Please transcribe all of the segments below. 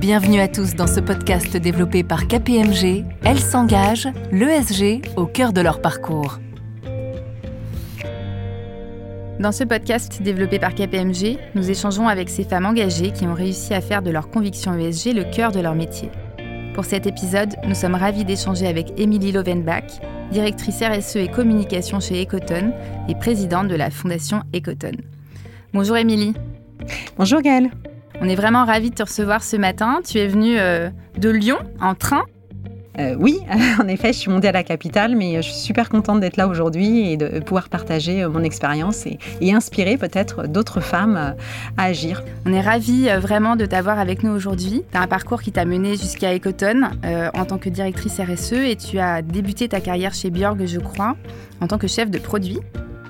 Bienvenue à tous dans ce podcast développé par KPMG. Elles s'engagent, l'ESG, au cœur de leur parcours. Dans ce podcast développé par KPMG, nous échangeons avec ces femmes engagées qui ont réussi à faire de leur conviction ESG le cœur de leur métier. Pour cet épisode, nous sommes ravis d'échanger avec Émilie Lovenbach, directrice RSE et communication chez Ecoton et présidente de la fondation Ecoton. Bonjour Émilie. Bonjour Gaëlle. On est vraiment ravis de te recevoir ce matin. Tu es venue euh, de Lyon en train. Euh, oui, en effet, je suis montée à la capitale, mais je suis super contente d'être là aujourd'hui et de pouvoir partager euh, mon expérience et, inspirer peut-être d'autres femmes à agir. On est ravis vraiment de t'avoir avec nous aujourd'hui. Tu as un parcours qui t'a mené jusqu'à Ecoton en tant que directrice RSE et tu as débuté ta carrière chez Björg, je crois, en tant que chef de produit.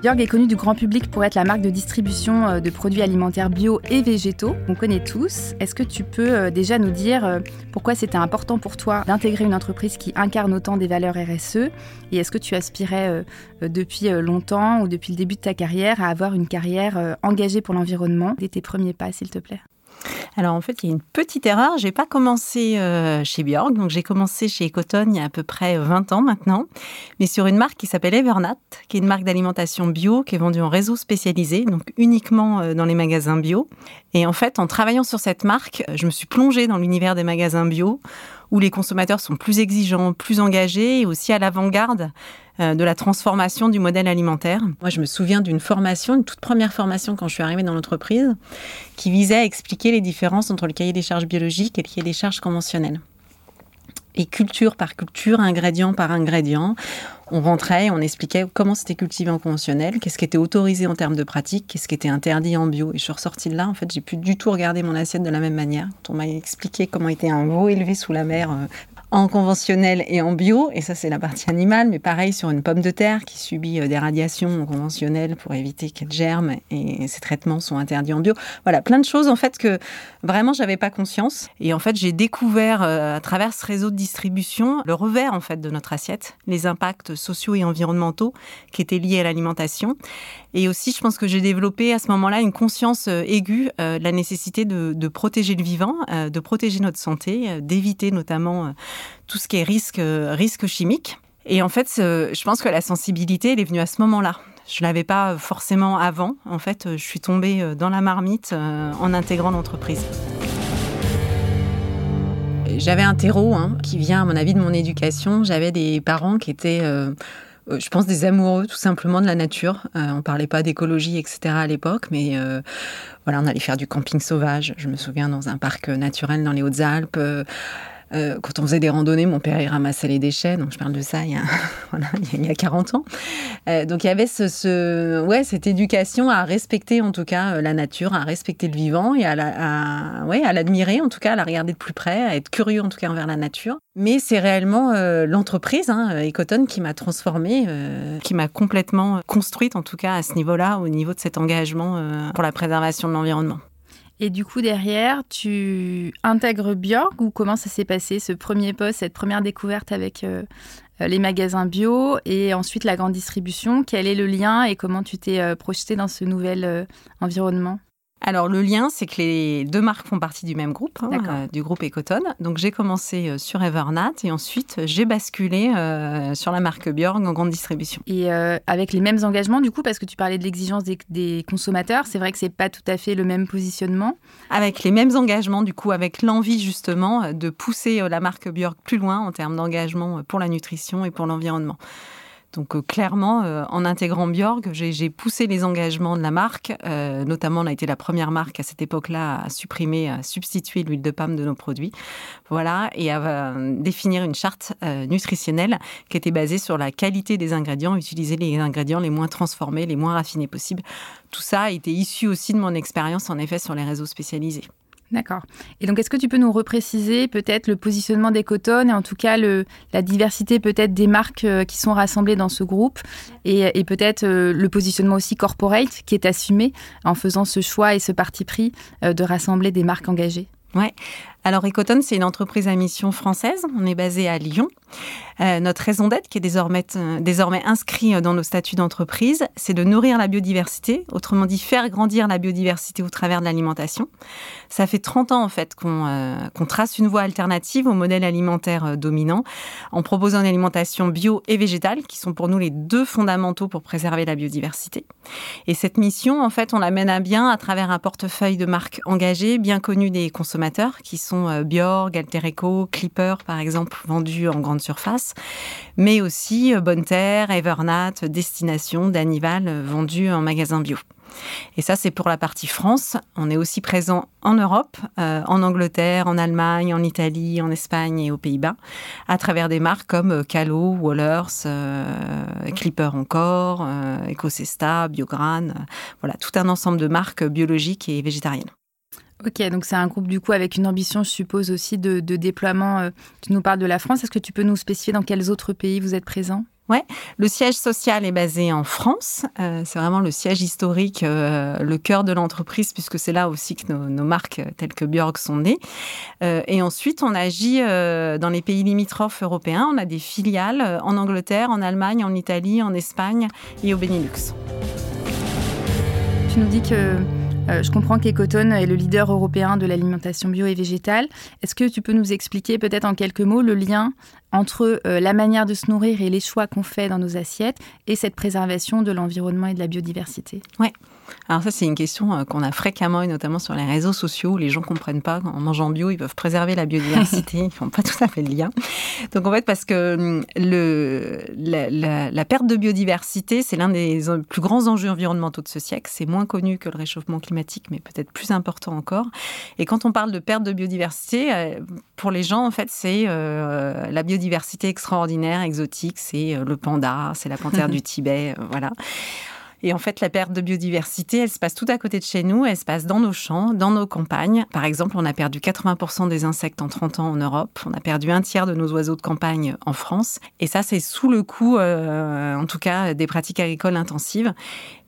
Björg est connu du grand public pour être la marque de distribution euh, de produits alimentaires bio et végétaux. On connaît tous. Est-ce que tu peux euh, déjà nous dire euh, pourquoi c'était important pour toi d'intégrer une entreprise qui incarne autant des valeurs RSE Et est-ce que tu aspirais depuis longtemps ou depuis le début de ta carrière à avoir une carrière engagée pour l'environnement? Dès tes premiers pas, s'il te plaît. Alors en fait, il y a une petite erreur. J'ai pas commencé euh, chez Björk, donc j'ai commencé chez Ecoton il y a à peu près 20 ans maintenant, mais sur une marque qui s'appelle Evernat, qui est une marque d'alimentation bio qui est vendue en réseau spécialisé, donc uniquement euh, dans les magasins bio. Et en fait, en travaillant sur cette marque, je me suis plongée dans l'univers des magasins bio où les consommateurs sont plus exigeants, plus engagés et aussi à l'avant-garde euh, de la transformation du modèle alimentaire. Moi, je me souviens d'une formation, une toute première formation quand je suis arrivée dans l'entreprise, qui visait à expliquer les différences entre le cahier des charges biologiques et le cahier des charges conventionnelles. Et culture par culture, ingrédient par ingrédient, on rentrait on expliquait comment c'était cultivé en conventionnel, qu'est-ce qui était autorisé en termes de pratique, qu'est-ce qui était interdit en bio. Et je suis ressortie de là, en fait, j'ai pu du tout regarder mon assiette de la même manière. On m'a expliqué comment était un veau élevé sous la mer euh, en conventionnel et en bio, et ça c'est la partie animale, mais pareil sur une pomme de terre qui subit euh, des radiations conventionnelles pour éviter qu'elle germe, et ces traitements sont interdits en bio. Voilà, plein de choses en fait que vraiment j'avais pas conscience, et en fait j'ai découvert euh, à travers ce réseau de distribution le revers en fait de notre assiette, les impacts sociaux et environnementaux qui étaient liés à l'alimentation, et aussi je pense que j'ai développé à ce moment-là une conscience euh, aiguë de la nécessité de, de, protéger le vivant, de protéger notre santé, d'éviter notamment tout ce qui est risque, euh, chimique. Et en fait, je pense que la sensibilité, elle est venue à ce moment-là. Je ne l'avais pas forcément avant. En fait, je suis tombée euh, dans la marmite euh, en intégrant l'entreprise. J'avais un terreau hein, qui vient, à mon avis, de mon éducation. J'avais des parents qui étaient, je pense, des amoureux tout simplement de la nature. on ne parlait pas d'écologie, etc. à l'époque, mais voilà, on allait faire du camping sauvage. Je me souviens dans un parc naturel dans les Hautes-Alpes. Euh, quand on faisait des randonnées, mon père y ramassait les déchets. Donc je parle de ça il y a, il y a 40 ans. Euh, donc il y avait ce, ouais, cette éducation à respecter en tout cas euh, la nature, à respecter le vivant et à, à l'admirer en tout cas, à la regarder de plus près, à être curieux en tout cas envers la nature. Mais c'est réellement l'entreprise, hein, Ecoton, qui m'a transformée, qui m'a complètement construite en tout cas à ce niveau-là, au niveau de cet engagement pour la préservation de l'environnement. Et du coup, derrière, tu intègres Björk ou comment ça s'est passé, ce premier poste, cette première découverte avec euh, euh, les magasins bio et ensuite la grande distribution? Quel est le lien et comment tu t'es euh, projeté dans ce nouvel environnement? Alors le lien, c'est que les deux marques font partie du même groupe, hein, euh, du groupe Ecoton. Donc j'ai commencé euh, sur Evernat et ensuite j'ai basculé euh, sur la marque Björg en grande distribution. Et avec les mêmes engagements du coup, parce que tu parlais de l'exigence des, consommateurs, c'est vrai que c'est pas tout à fait le même positionnement? Avec les mêmes engagements du coup, avec l'envie justement de pousser la marque Björg plus loin en termes d'engagement pour la nutrition et pour l'environnement. Donc euh, clairement, euh, en intégrant Bjorg, j'ai poussé les engagements de la marque. Euh, notamment, on a été la première marque à cette époque-là à supprimer, à substituer l'huile de palme de nos produits. Voilà, et à définir une charte nutritionnelle qui était basée sur la qualité des ingrédients, utiliser les ingrédients les moins transformés, les moins raffinés possibles. Tout ça a été issu aussi de mon expérience, en effet, sur les réseaux spécialisés. D'accord. Et donc, est-ce que tu peux nous repréciser peut-être le positionnement des cotonnes et en tout cas le, la diversité peut-être des marques euh, qui sont rassemblées dans ce groupe et, peut-être euh, le positionnement aussi corporate qui est assumé en faisant ce choix et ce parti pris euh, de rassembler des marques engagées? Ouais. Alors Ecotone, c'est une entreprise à mission française. On est basé à Lyon. Euh, notre raison d'être, qui est désormais, euh, inscrit dans nos statuts d'entreprise, c'est de nourrir la biodiversité, autrement dit faire grandir la biodiversité au travers de l'alimentation. Ça fait 30 ans en fait qu'on euh, trace une voie alternative au modèle alimentaire dominant en proposant une alimentation bio et végétale, qui sont pour nous les deux fondamentaux pour préserver la biodiversité. Et cette mission, en fait, on la mène à bien à travers un portefeuille de marques engagées, bien connues des consommateurs, qui sont sont euh, Bjorg, Altereco, Clipper par exemple, vendus en grande surface, mais aussi euh, Bonne Terre, Evernat, Destination, Danival, euh, vendus en magasin bio. Et ça, c'est pour la partie France. On est aussi présent en Europe, en Angleterre, en Allemagne, en Italie, en Espagne et aux Pays-Bas, à travers des marques comme Calo, Wallers, Clipper encore, Ecosesta, Biogran, voilà, tout un ensemble de marques biologiques et végétariennes. Ok, donc c'est un groupe du coup avec une ambition, je suppose, aussi de, déploiement. Euh, tu nous parles de la France. Est-ce que tu peux nous spécifier dans quels autres pays vous êtes présents Ouais, le siège social est basé en France. Euh, c'est vraiment le siège historique, euh, le cœur de l'entreprise, puisque c'est là aussi que nos, marques telles que Björk sont nées. et ensuite, on agit dans les pays limitrophes européens. On a des filiales en Angleterre, en Allemagne, en Italie, en Espagne et au Benelux. Tu nous dis que je comprends qu'Ecotone est le leader européen de l'alimentation bio et végétale. Est-ce que tu peux nous expliquer peut-être en quelques mots le lien entre euh, la manière de se nourrir et les choix qu'on fait dans nos assiettes et cette préservation de l'environnement et de la biodiversité? Alors ça, c'est une question euh, qu'on a fréquemment, et notamment sur les réseaux sociaux, où les gens comprennent pas qu'en mangeant bio, ils peuvent préserver la biodiversité. ils font pas tout à fait le lien. Donc en fait, parce que hum, le, la, perte de biodiversité, c'est l'un des plus grands enjeux environnementaux de ce siècle. C'est moins connu que le réchauffement climatique, mais peut-être plus important encore. Et quand on parle de perte de biodiversité, euh, pour les gens, en fait, c'est euh, la biodiversité extraordinaire, exotique. C'est le panda, c'est la panthère du Tibet, voilà. Et en fait, la perte de biodiversité, elle se passe tout à côté de chez nous, elle se passe dans nos champs, dans nos campagnes. Par exemple, on a perdu 80% des insectes en 30 ans en Europe, on a perdu un tiers de nos oiseaux de campagne en France. Et ça, c'est sous le coup, euh, en tout cas, des pratiques agricoles intensives.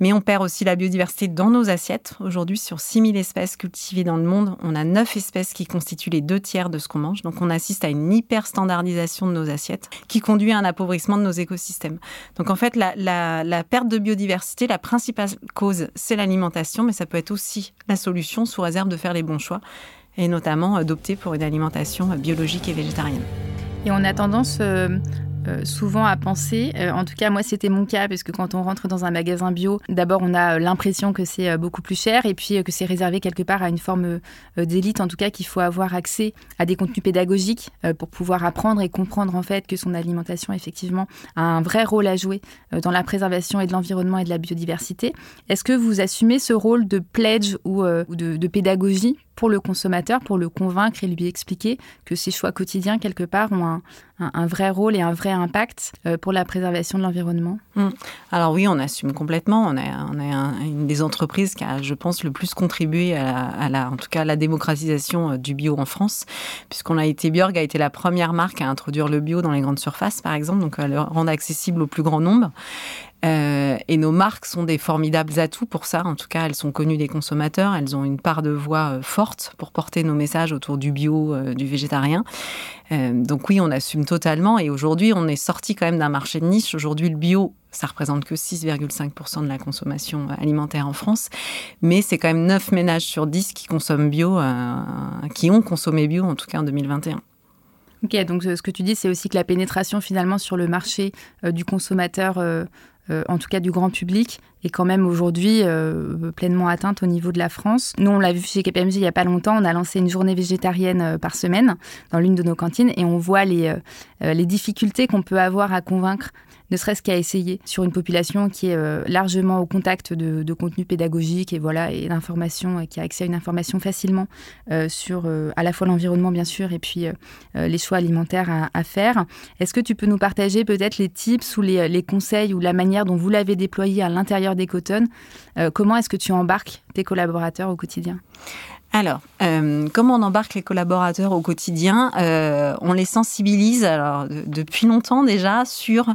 Mais on perd aussi la biodiversité dans nos assiettes. Aujourd'hui, sur 6000 espèces cultivées dans le monde, on a 9 espèces qui constituent les deux tiers de ce qu'on mange. Donc on assiste à une hyper standardisation de nos assiettes qui conduit à un appauvrissement de nos écosystèmes. Donc en fait, la, la perte de biodiversité, la principale cause, c'est l'alimentation, mais ça peut être aussi la solution sous réserve de faire les bons choix et notamment d'opter pour une alimentation biologique et végétarienne. Et on a tendance euh, souvent à penser. Euh, en tout cas, moi, c'était mon cas, parce que quand on rentre dans un magasin bio, d'abord, on a euh, l'impression que c'est beaucoup plus cher et puis que c'est réservé quelque part à une forme d'élite, en tout cas, qu'il faut avoir accès à des contenus pédagogiques pour pouvoir apprendre et comprendre en fait que son alimentation, effectivement, a un vrai rôle à jouer dans la préservation et de l'environnement et de la biodiversité. Est-ce que vous assumez ce rôle de pledge ou, de pédagogie pour le consommateur, pour le convaincre et lui expliquer que ses choix quotidiens, quelque part, ont un, vrai rôle et un vrai impact euh, pour la préservation de l'environnement mmh. Alors oui, on assume complètement. On est, on est une des entreprises qui a, je pense, le plus contribué à la, en tout cas, à la démocratisation euh, du bio en France, puisqu'on a été, Björg a été la première marque à introduire le bio dans les grandes surfaces, par exemple, donc à le rendre accessible au plus grand nombre. Euh, et nos marques sont des formidables atouts pour ça. En tout cas, elles sont connues des consommateurs. Elles ont une part de voix euh, forte pour porter nos messages autour du bio, euh, du végétarien. donc oui, on assume totalement. Et aujourd'hui, on est sorti quand même d'un marché de niche. Aujourd'hui, le bio, ça représente que 6,5% de la consommation alimentaire en France. Mais c'est quand même 9 ménages sur 10 qui consomment bio, qui ont consommé bio, en tout cas en 2021. Ok, donc ce que tu dis, c'est aussi que la pénétration finalement sur le marché du consommateur en tout cas du grand public, est quand même aujourd'hui euh, pleinement atteinte au niveau de la France. Nous, on l'a vu chez KPMG il n'y a pas longtemps, on a lancé une journée végétarienne euh, par semaine dans l'une de nos cantines et on voit les, les difficultés qu'on peut avoir à convaincre ne serait-ce qu'à essayer sur une population qui est euh, largement au contact de, de contenu pédagogique et voilà et d'informations et qui a accès à une information facilement euh, sur euh, à la fois l'environnement bien sûr et puis les choix alimentaires à, faire. Est-ce que tu peux nous partager peut-être les tips ou les, les, conseils ou la manière dont vous l'avez déployé à l'intérieur des Coton Comment est-ce que tu embarques tes collaborateurs au quotidien? Alors, euh, comment on embarque les collaborateurs au quotidien euh, On les sensibilise alors, depuis longtemps déjà sur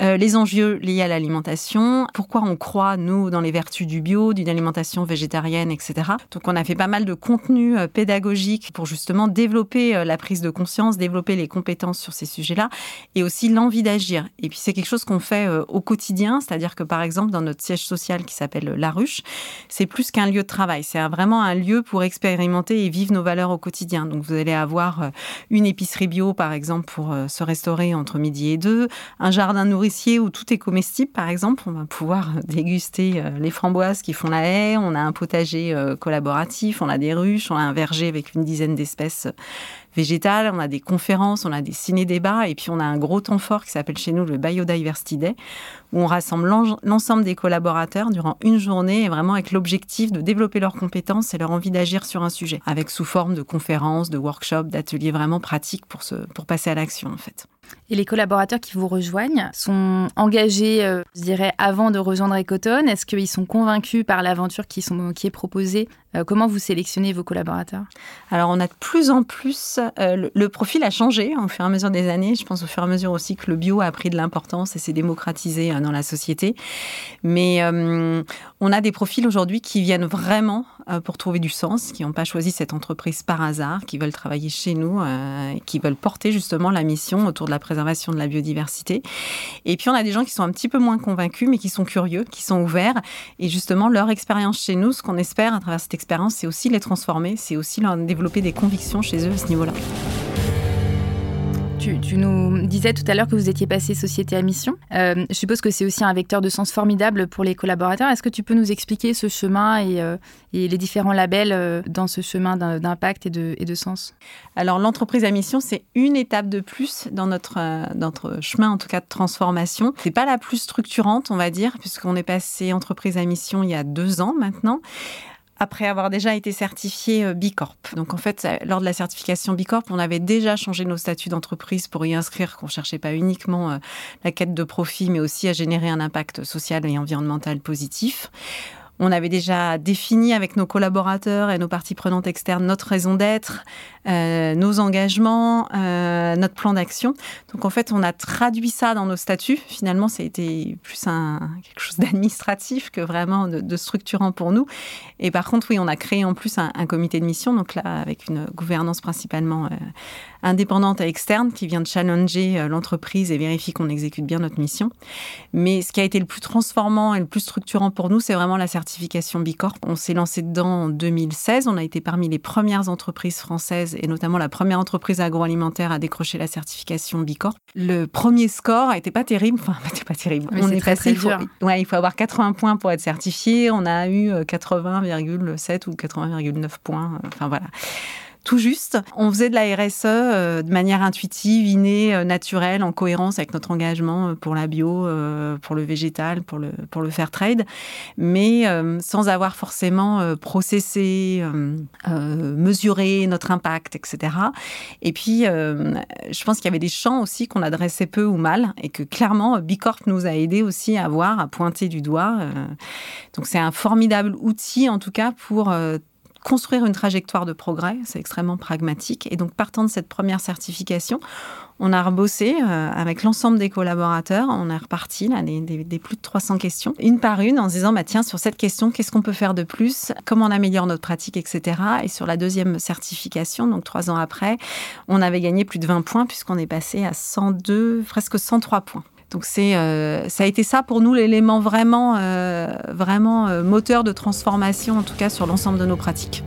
euh, les enjeux liés à l'alimentation, pourquoi on croit, nous, dans les vertus du bio, d'une alimentation végétarienne, etc. Donc on a fait pas mal de contenu pédagogique pour justement développer la prise de conscience, développer les compétences sur ces sujets-là et aussi l'envie d'agir. Et puis c'est quelque chose qu'on fait au quotidien, c'est-à-dire que par exemple dans notre siège social qui s'appelle La Ruche, c'est plus qu'un lieu de travail, c'est vraiment un lieu pour expérimenter expérimenter et vivre nos valeurs au quotidien. Donc vous allez avoir euh, une épicerie bio, par exemple, pour euh, se restaurer entre midi et deux, un jardin nourricier où tout est comestible, par exemple. On va pouvoir déguster euh, les framboises qui font la haie, on a un potager collaboratif, on a des ruches, on a un verger avec une dizaine d'espèces végétales, on a des conférences, on a des ciné-débats, et puis on a un gros temps fort qui s'appelle chez nous le Biodiversity Day, où on rassemble l'ensemble des collaborateurs durant une journée, et vraiment avec l'objectif de développer leurs compétences et leur envie d'agir sur un sujet, avec sous forme de conférences, de workshops, d'ateliers vraiment pratiques pour, se, pour passer à l'action en fait. Et les collaborateurs qui vous rejoignent sont engagés, euh, je dirais, avant de rejoindre Ecotone Est-ce qu'ils sont convaincus par l'aventure qui, est proposée euh, Comment vous sélectionnez vos collaborateurs? Alors, on a de plus en plus. Euh, le, profil a changé au fur et à mesure des années. Je pense au fur et à mesure aussi que le bio a pris de l'importance et s'est démocratisé dans la société. Mais on a des profils aujourd'hui qui viennent vraiment pour trouver du sens, qui n'ont pas choisi cette entreprise par hasard, qui veulent travailler chez nous, qui veulent porter justement la mission autour de la préservation de la biodiversité. Et puis on a des gens qui sont un petit peu moins convaincus, mais qui sont curieux, qui sont ouverts. Et justement, leur expérience chez nous, ce qu'on espère à travers cette expérience, c'est aussi les transformer, c'est aussi leur développer des convictions chez eux à ce niveau-là. Tu, nous disais tout à l'heure que vous étiez passé société à mission. Euh, je suppose que c'est aussi un vecteur de sens formidable pour les collaborateurs. Est-ce que tu peux nous expliquer ce chemin et, euh, les différents labels euh, dans ce chemin d'impact et de, sens? Alors l'entreprise à mission, c'est une étape de plus dans notre, notre chemin, en tout cas de transformation. C'est pas la plus structurante, on va dire, puisqu'on est passé entreprise à mission il y a deux ans maintenant après avoir déjà été certifié euh, Bicorp. Donc en fait, lors de la certification Bicorp, on avait déjà changé nos statuts d'entreprise pour y inscrire qu'on cherchait pas uniquement euh, la quête de profit, mais aussi à générer un impact social et environnemental positif. On avait déjà défini avec nos collaborateurs et nos parties prenantes externes notre raison d'être, euh, nos engagements, euh, notre plan d'action. Donc en fait, on a traduit ça dans nos statuts. Finalement, ça a été plus quelque chose d'administratif que vraiment de, structurant pour nous. Et par contre, oui, on a créé en plus un, comité de mission, donc là, avec une gouvernance principalement euh, indépendante et externe qui vient de challenger l'entreprise et vérifier qu'on exécute bien notre mission. Mais ce qui a été le plus transformant et le plus structurant pour nous, c'est vraiment la certification certification Bicorp. On s'est lancé dedans en 2016. On a été parmi les premières entreprises françaises et notamment la première entreprise agroalimentaire à décrocher la certification Bicorp. Le premier score n'était pas terrible. Enfin, n'était pas terrible. on est, très, très dur. ouais, il faut avoir 80 points pour être certifié. On a eu 80,7 ou 80,9 points. Enfin voilà tout juste. On faisait de la RSE euh, de manière intuitive, innée, euh, naturelle, en cohérence avec notre engagement euh, pour la bio, pour le végétal, pour le, pour le fair trade, mais sans avoir forcément processé, mesuré notre impact, etc. Et puis, je pense qu'il y avait des champs aussi qu'on adressait peu ou mal et que clairement, Bicorp nous a aidé aussi à voir, à pointer du doigt. Donc, c'est un formidable outil, en tout cas, pour construire une trajectoire de progrès, c'est extrêmement pragmatique. Et donc, partant de cette première certification, on a rebossé euh, avec l'ensemble des collaborateurs. On est reparti là, des, plus de 300 questions, une par une, en se disant bah, tiens, sur cette question, qu'est-ce qu'on peut faire de plus? Comment on améliore notre pratique, etc. Et sur la deuxième certification, donc trois ans après, on avait gagné plus de 20 points puisqu'on est passé à 102, presque 103 points. Donc c'est, euh, ça a été ça pour nous l'élément vraiment, euh, vraiment euh, moteur de transformation, en tout cas sur l'ensemble de nos pratiques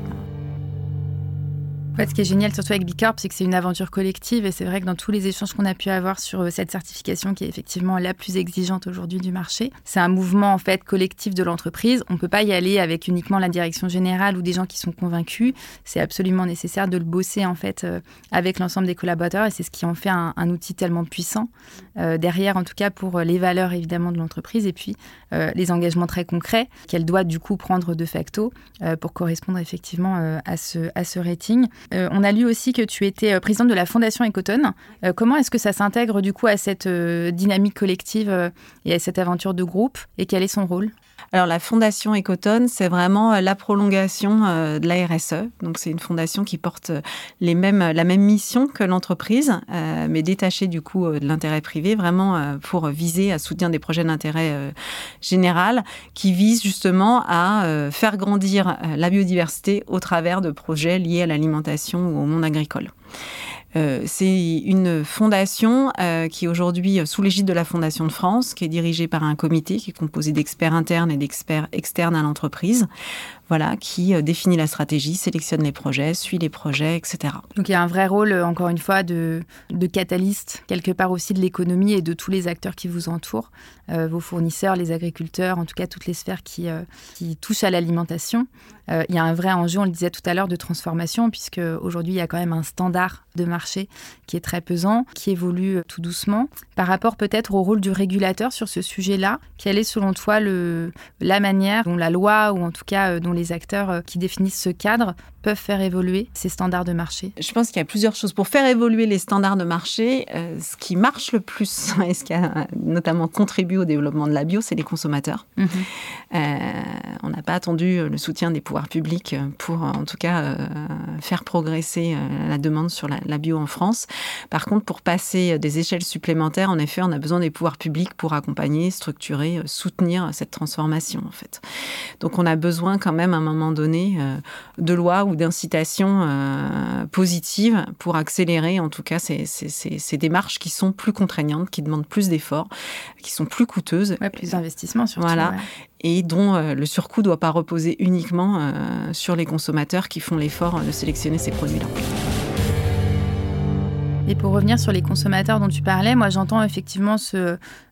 ce qui est génial, surtout avec Bicorp, c'est que c'est une aventure collective. Et c'est vrai que dans tous les échanges qu'on a pu avoir sur euh, cette certification, qui est effectivement la plus exigeante aujourd'hui du marché, c'est un mouvement en fait collectif de l'entreprise. On ne peut pas y aller avec uniquement la direction générale ou des gens qui sont convaincus. C'est absolument nécessaire de le bosser en fait euh, avec l'ensemble des collaborateurs. Et c'est ce qui en fait un, outil tellement puissant euh, derrière, en tout cas pour les valeurs évidemment de l'entreprise et puis les engagements très concrets qu'elle doit du coup prendre de facto pour correspondre effectivement à ce rating. On a lu aussi que tu étais présidente de la Fondation Ecotone. comment est-ce que ça s'intègre du coup à cette dynamique collective et à cette aventure de groupe et quel est son rôle? Alors la fondation Ecotone, c'est vraiment euh, la prolongation euh, de la RSE. Donc c'est une fondation qui porte euh, les mêmes, la même mission que l'entreprise, mais détachée du coup de l'intérêt privé, vraiment pour viser à soutenir des projets d'intérêt général qui visent justement à faire grandir la biodiversité au travers de projets liés à l'alimentation ou au monde agricole. Euh, c'est une fondation euh, qui est aujourd'hui sous l'égide de la Fondation de France, qui est dirigée par un comité qui est composé d'experts internes et d'experts externes à l'entreprise voilà, qui euh, définit la stratégie, sélectionne les projets, suit les projets, etc. Donc il y a un vrai rôle, euh, encore une fois, de, de catalyste, quelque part aussi de l'économie et de tous les acteurs qui vous entourent, euh, vos fournisseurs, les agriculteurs, en tout cas toutes les sphères qui, touchent à l'alimentation. il y a un vrai enjeu, on le disait tout à l'heure, de transformation, puisque aujourd'hui il y a quand même un standard de marché qui est très pesant, qui évolue tout doucement. Par rapport peut-être au rôle du régulateur sur ce sujet-là, quelle est selon toi le, la manière dont la loi, ou en tout cas dont les acteurs euh, qui définissent ce cadre peuvent faire évoluer ces standards de marché Je pense qu'il y a plusieurs choses. Pour faire évoluer les standards de marché, euh, ce qui marche le plus et ce qui a notamment contribué au développement de la bio, c'est les consommateurs. Mhm. Euh, on n'a pas attendu le soutien des pouvoirs publics pour, en tout cas, faire progresser la demande sur la, bio en France. Par contre, pour passer des échelles supplémentaires, en effet, on a besoin des pouvoirs publics pour accompagner, structurer, soutenir cette transformation, en fait. Donc, on a besoin quand même, à un moment donné, de lois ou d'incitation euh, positive pour accélérer en tout cas ces, démarches qui sont plus contraignantes, qui demandent plus d'efforts, qui sont plus coûteuses. plus d'investissements surtout. Voilà. Et dont euh, le surcoût ne doit pas reposer uniquement euh, sur les consommateurs qui font l'effort de sélectionner ces produits-là. Et pour revenir sur les consommateurs dont tu parlais, moi j'entends effectivement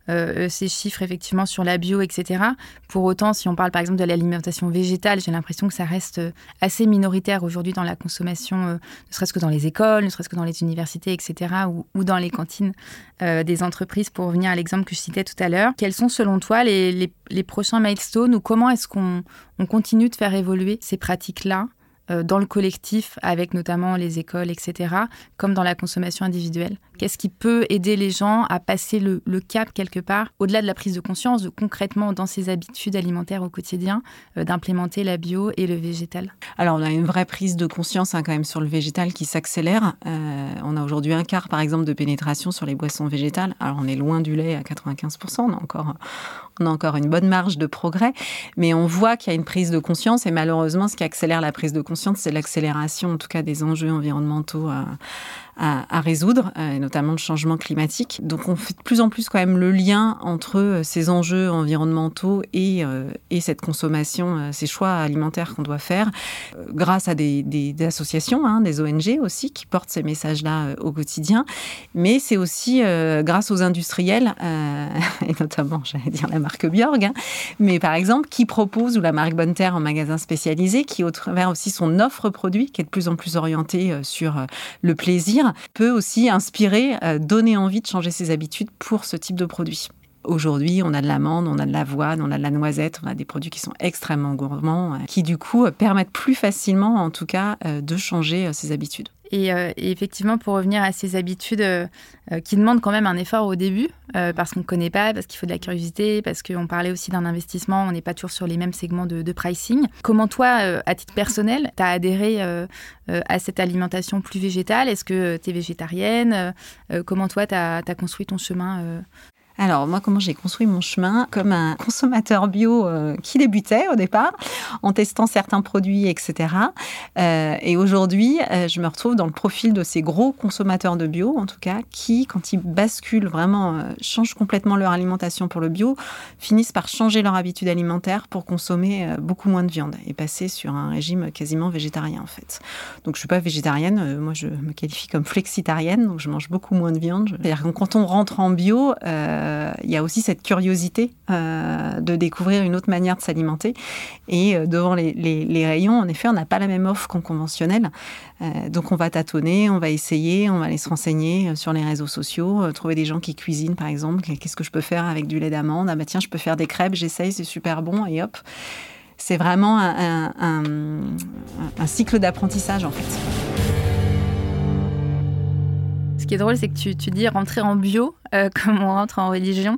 euh, ces chiffres effectivement sur la bio, etc. Pour autant, si on parle par exemple de l'alimentation végétale, j'ai l'impression que ça reste euh, assez minoritaire aujourd'hui dans la consommation, euh, ne serait-ce que dans les écoles, ne serait-ce que dans les universités, etc. ou, dans les cantines des entreprises, pour revenir à l'exemple que je citais tout à l'heure. Quels sont selon toi les, prochains milestones ou comment est-ce qu'on on continue de faire évoluer ces pratiques-là dans le collectif, avec notamment les écoles, etc., comme dans la consommation individuelle Qu'est-ce qui peut aider les gens à passer le, cap quelque part, au-delà de la prise de conscience, concrètement dans ses habitudes alimentaires au quotidien, euh, d'implémenter la bio et le végétal? Alors, on a une vraie prise de conscience hein, quand même sur le végétal qui s'accélère. Euh, on a aujourd'hui un quart, par exemple, de pénétration sur les boissons végétales. Alors, on est loin du lait à 95%, on a encore, on a encore une bonne marge de progrès, mais on voit qu'il y a une prise de conscience et malheureusement, ce qui accélère la prise de conscience, c'est l'accélération, en tout cas, des enjeux environnementaux à, résoudre, euh, notamment le changement climatique. Donc on fait de plus en plus quand même le lien entre euh, ces enjeux environnementaux et, euh, et cette consommation, ces choix alimentaires qu'on doit faire, grâce à des, des, associations, hein, des ONG aussi, qui portent ces messages-là au quotidien. Mais c'est aussi grâce aux industriels, et notamment, j'allais dire la marque Bjorg, hein, mais par exemple, qui propose, ou la marque Bonne Terre en magasin spécialisé, qui au travers aussi son offre produit, qui est de plus en plus orientée sur le plaisir, peut aussi inspirer, euh, donner envie de changer ses habitudes pour ce type de produit. Aujourd'hui, on a de l'amande, on a de l'avoine, on a de la noisette, on a des produits qui sont extrêmement gourmands, euh, qui du coup permettent plus facilement, en tout cas, euh, de changer ses habitudes. Et, effectivement, pour revenir à ces habitudes qui demandent quand même un effort au début, parce qu'on ne connaît pas, parce qu'il faut de la curiosité, parce qu'on parlait aussi d'un investissement, on n'est pas toujours sur les mêmes segments de, pricing. Comment toi, à titre personnel, tu as adhéré à cette alimentation plus végétale? Est-ce que tu es végétarienne? Comment toi, tu as, construit ton chemin alors moi, comment j'ai construit mon chemin Comme un consommateur bio euh, qui débutait au départ, en testant certains produits, etc. Euh, et aujourd'hui, euh, je me retrouve dans le profil de ces gros consommateurs de bio, en tout cas, qui, quand ils basculent vraiment, changent complètement leur alimentation pour le bio, finissent par changer leur habitude alimentaire pour consommer beaucoup moins de viande et passer sur un régime quasiment végétarien, en fait. Donc je suis pas végétarienne, moi je me qualifie comme flexitarienne, donc je mange beaucoup moins de viande. C'est-à-dire que quand on rentre en bio, il y a aussi cette curiosité euh, de découvrir une autre manière de s'alimenter. Et euh, devant les, rayons, en effet, on n'a pas la même offre qu'en conventionnel. donc on va tâtonner, on va essayer, on va aller se renseigner sur les réseaux sociaux, trouver des gens qui cuisinent par exemple. Qu'est-ce que je peux faire avec du lait d'amande? Ah bah tiens, je peux faire des crêpes, j'essaye, c'est super bon et hop. C'est vraiment un cycle d'apprentissage en fait. Ce qui est drôle, c'est que tu, dis rentrer en bio comme on rentre en religion.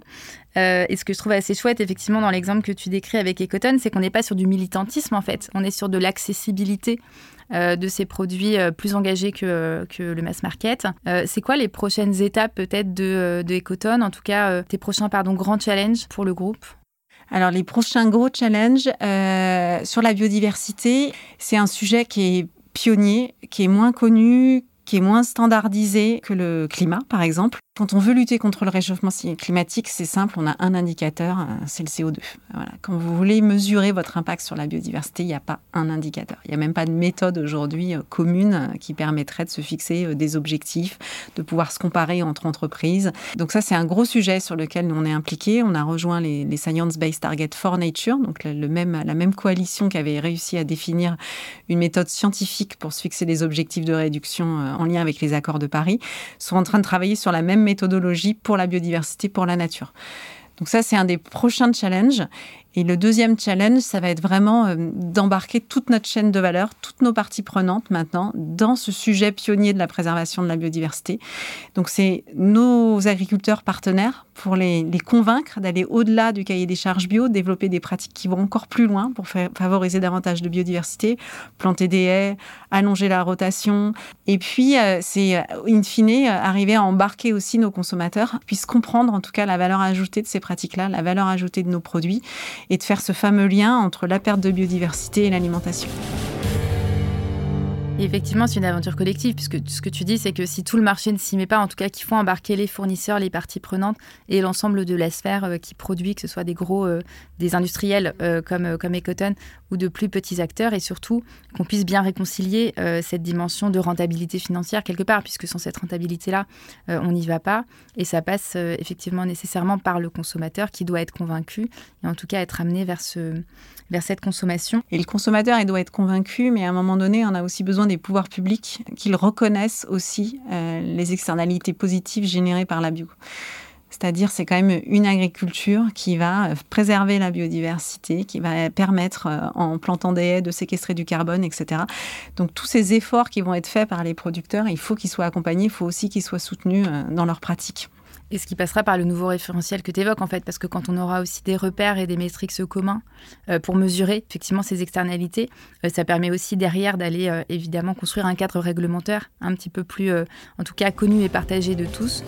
et ce que je trouve assez chouette, effectivement, dans l'exemple que tu décris avec Ecoton, c'est qu'on n'est pas sur du militantisme, en fait. On est sur de l'accessibilité euh, de ces produits euh, plus engagés que, le mass market. Euh, c'est quoi les prochaines étapes peut-être de, de Ecoton, en tout cas tes prochains grands challenges pour le groupe? Alors les prochains gros challenges sur la biodiversité, c'est un sujet qui est pionnier, qui est moins connu, qui est moins standardisé que le climat, par exemple. Quand on veut lutter contre le réchauffement climatique, c'est simple, on a un indicateur, euh, c'est le CO2. Voilà. Quand vous voulez mesurer votre impact sur la biodiversité, il n'y a pas un indicateur. Il n'y a même pas de méthode aujourd'hui euh, commune euh, qui permettrait de se fixer des objectifs, de pouvoir se comparer entre entreprises. Donc ça, c'est un gros sujet sur lequel on est impliqués. On a rejoint les, Science-Based Target for Nature, donc la même coalition qui avait réussi à définir une méthode scientifique pour se fixer des objectifs de réduction en lien avec les accords de Paris, sont en train de travailler sur la même méthodologie pour la biodiversité, pour la nature. Donc ça, c'est un des prochains challenges. Et le deuxième challenge, ça va être vraiment euh, d'embarquer toute notre chaîne de valeur, toutes nos parties prenantes maintenant, dans ce sujet pionnier de la préservation de la biodiversité. Donc c'est nos agriculteurs partenaires pour les, convaincre d'aller au-delà du cahier des charges bio, développer des pratiques qui vont encore plus loin pour favoriser davantage de biodiversité, planter des haies, allonger la rotation. Et puis, euh, c'est euh, in fine arriver à embarquer aussi nos consommateurs, puissent comprendre en tout cas la valeur ajoutée de ces pratiques-là, la valeur ajoutée de nos produits et de faire ce fameux lien entre la perte de biodiversité et l'alimentation effectivement, c'est une aventure collective, puisque ce que tu dis, c'est que si tout le marché ne s'y met pas, en tout cas qu'il faut embarquer les fournisseurs, les parties prenantes et l'ensemble de la sphère euh, qui produit, que ce soit des gros, euh, des industriels euh, comme, comme Ecoton ou de plus petits acteurs, et surtout qu'on puisse bien réconcilier cette dimension de rentabilité financière quelque part, puisque sans cette rentabilité-là, on n'y va pas. Et ça passe effectivement nécessairement par le consommateur qui doit être convaincu, et en tout cas être amené vers ce vers cette consommation. Et le consommateur, il doit être convaincu, mais à un moment donné, on a aussi besoin des pouvoirs publics qu'ils reconnaissent aussi euh, les externalités positives générées par la bio. C'est-à-dire, c'est quand même une agriculture qui va euh, préserver la biodiversité, qui va permettre, euh, en plantant des haies, de séquestrer du carbone, etc. Donc, tous ces efforts qui vont être faits par les producteurs, il faut qu'ils soient accompagnés, il faut aussi qu'ils soient soutenus dans leurs pratiques. Et ce qui passera par le nouveau référentiel que tu évoques, en fait, parce que quand on aura aussi des repères et des métriques communs euh, pour mesurer effectivement ces externalités, euh, ça permet aussi derrière d'aller euh, évidemment construire un cadre réglementaire un petit peu plus, en tout cas, connu et partagé de tous.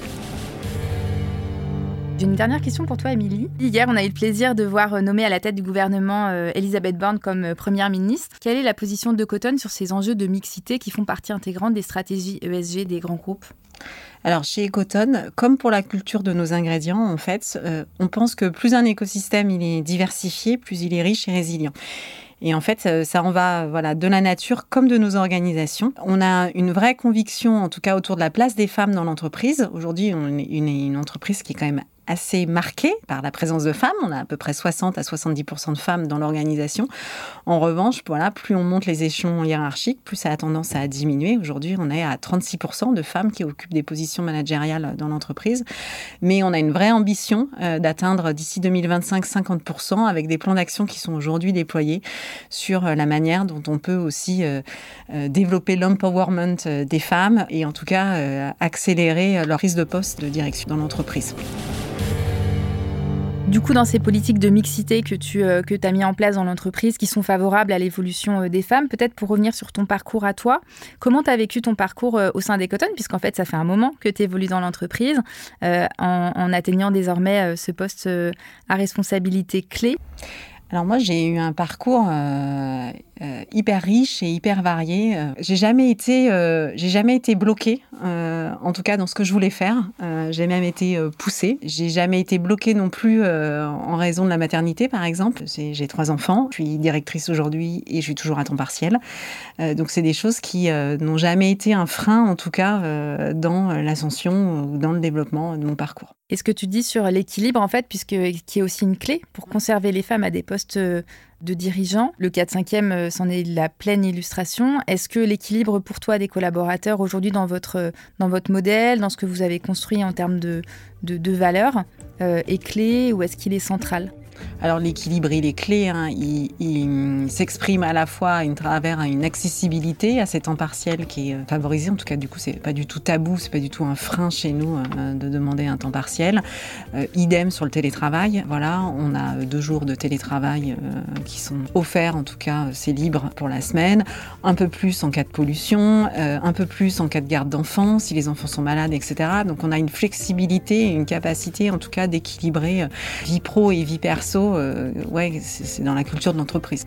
J'ai une dernière question pour toi, Émilie. Hier, on a eu le plaisir de voir nommer à la tête du gouvernement Elisabeth Borne comme première ministre. Quelle est la position de Cotton sur ces enjeux de mixité qui font partie intégrante des stratégies ESG des grands groupes? Alors chez Ecoton, comme pour la culture de nos ingrédients, en fait, euh, on pense que plus un écosystème il est diversifié, plus il est riche et résilient. Et en fait, euh, ça en va voilà, de la nature comme de nos organisations. On a une vraie conviction, en tout cas autour de la place des femmes dans l'entreprise. Aujourd'hui, on est une, une entreprise qui est quand même assez marquée par la présence de femmes. On a à peu près 60 à 70% de femmes dans l'organisation. En revanche, voilà, plus on monte les échelons hiérarchiques, plus ça a tendance à diminuer. Aujourd'hui, on est à 36% de femmes qui occupent des positions managériales dans l'entreprise. Mais on a une vraie ambition euh, d'atteindre d'ici 2025 50% avec des plans d'action qui sont aujourd'hui déployés sur euh, la manière dont on peut aussi euh, développer l'empowerment des femmes et en tout cas accélérer leur prise de poste de direction dans l'entreprise. Du coup, dans ces politiques de mixité que tu euh, que as mis en place dans l'entreprise, qui sont favorables à l'évolution euh, des femmes, peut-être pour revenir sur ton parcours à toi, comment tu as vécu ton parcours euh, au sein d'Ecoton, puisqu'en fait, ça fait un moment que tu évolues dans l'entreprise, en, atteignant désormais ce poste à responsabilité clé. Alors moi, j'ai eu un parcours euh, hyper riche et hyper varié. Euh, j'ai jamais été, j'ai jamais été bloquée, en tout cas dans ce que je voulais faire. j'ai même été poussée. J'ai jamais été bloquée non plus en raison de la maternité, par exemple. J'ai trois enfants. Je suis directrice aujourd'hui et je suis toujours à temps partiel. donc c'est des choses qui n'ont jamais été un frein, en tout cas dans l'ascension ou dans le développement de mon parcours. Et ce que tu dis sur l'équilibre, en fait, puisque qui est aussi une clé pour conserver les femmes à des postes euh, de dirigeants, le 4-5e euh, c'en est la pleine illustration. Est-ce que l'équilibre pour toi des collaborateurs aujourd'hui dans votre, euh, dans votre modèle, dans ce que vous avez construit en termes de, de, valeurs, est clé ou est-ce qu'il est central? Alors l'équilibre, il est clé. Hein. Il, s'exprime à la fois à travers une accessibilité à ces temps partiels qui est euh, favorisé. En tout cas, du coup, c'est pas du tout tabou, c'est pas du tout un frein chez nous euh, de demander un temps partiel. Euh, idem sur le télétravail. Voilà, on a deux jours de télétravail qui sont offerts. En tout cas, c'est libre pour la semaine. Un peu plus en cas de pollution, un peu plus en cas de garde d'enfants, si les enfants sont malades, etc. Donc, on a une flexibilité, une capacité, en tout cas, d'équilibrer vie pro et vie perso euh, ouais, c'est dans la culture de l'entreprise.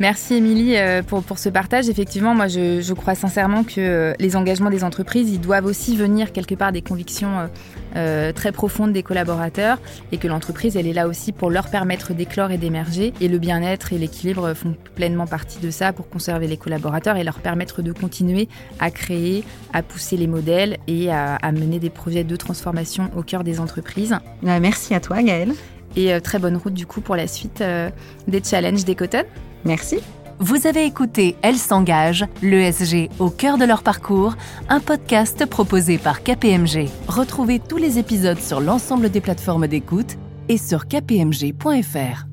Merci Émilie euh, pour, pour, ce partage. Effectivement, moi je, crois sincèrement que euh, les engagements des entreprises, ils doivent aussi venir quelque part des convictions très profondes des collaborateurs et que l'entreprise, elle est là aussi pour leur permettre d'éclore et d'émerger. Et le bien-être et l'équilibre font pleinement partie de ça pour conserver les collaborateurs et leur permettre de continuer à créer, à pousser les modèles et à, à mener des projets de transformation au cœur des entreprises. Merci à toi Gaëlle. Et euh, très bonne route du coup pour la suite euh, des challenges des Coton. Merci. Vous avez écouté Elle s'engage, l'ESG au cœur de leur parcours, un podcast proposé par KPMG. Retrouvez tous les épisodes sur l'ensemble des plateformes d'écoute et sur kpmg.fr.